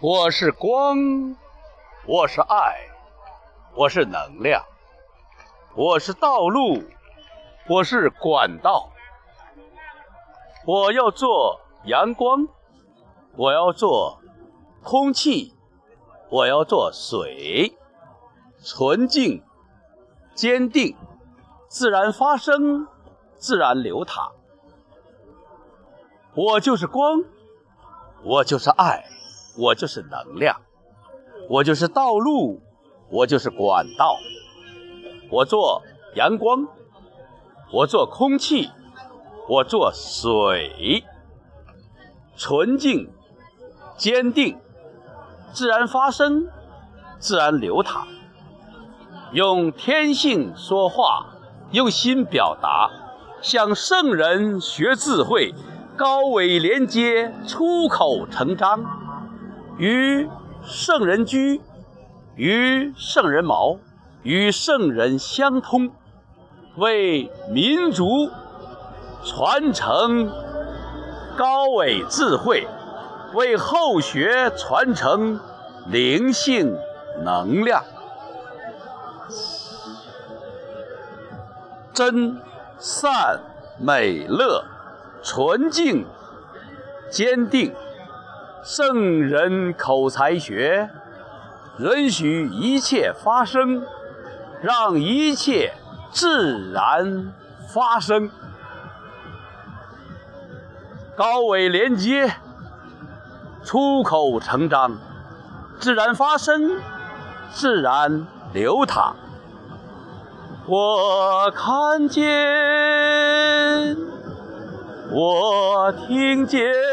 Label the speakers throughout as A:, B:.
A: 我是光，我是爱，我是能量，我是道路，我是管道。我要做阳光，我要做空气，我要做水，纯净、坚定，自然发生，自然流淌。我就是光，我就是爱。我就是能量，我就是道路，我就是管道。我做阳光，我做空气，我做水，纯净、坚定，自然发生，自然流淌。用天性说话，用心表达，向圣人学智慧，高尾连接，出口成章。与圣人居，与圣人矛，与圣人相通，为民族传承高伟智慧，为后学传承灵性能量。真、善、美、乐、纯净、坚定。圣人口才学，允许一切发生，让一切自然发生。高尾连接，出口成章，自然发生，自然流淌。我看见，我听见。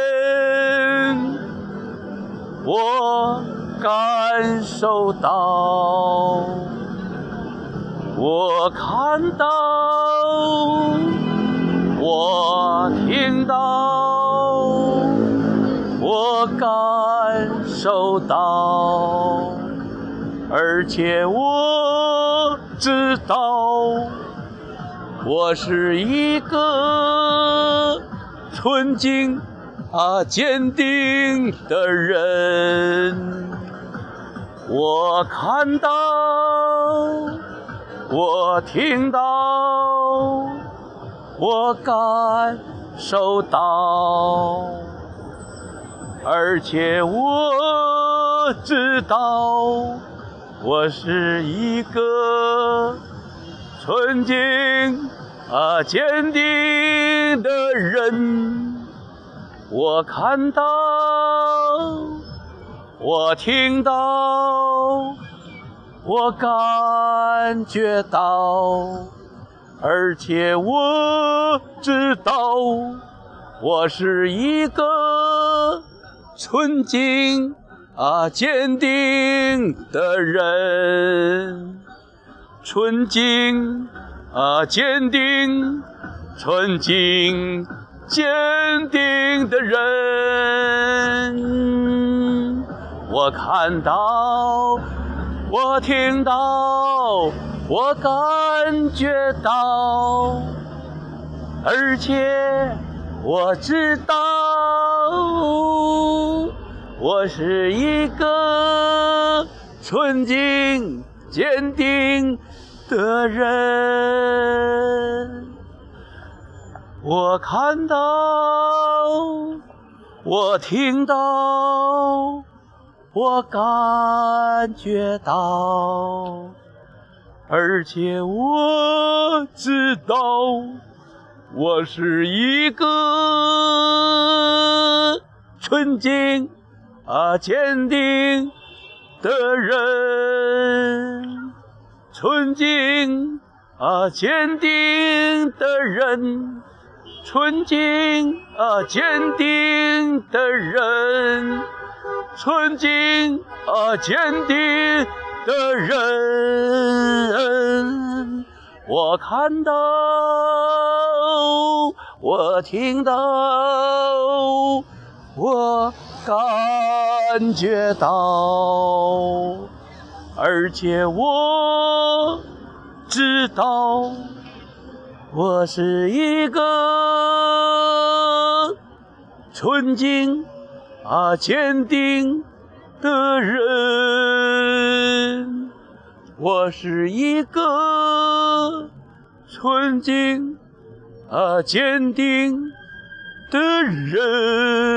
A: 感受到，我看到，我听到，我感受到，而且我知道，我是一个纯净。啊，坚定的人，我看到，我听到，我感受到，而且我知道，我是一个纯净啊坚定的人。我看到，我听到，我感觉到，而且我知道，我是一个纯净啊坚定的人，纯净啊坚定，纯净。坚定的人，我看到，我听到，我感觉到，而且我知道，我是一个纯净、坚定的人。我看到，我听到，我感觉到，而且我知道，我是一个纯净啊坚定的人，纯净啊坚定的人。纯净啊，坚定的人，纯净而，坚定的人，我看到，我听到，我感觉到，而且我知道。我是一个纯净啊坚定的人。我是一个纯净啊坚定的人。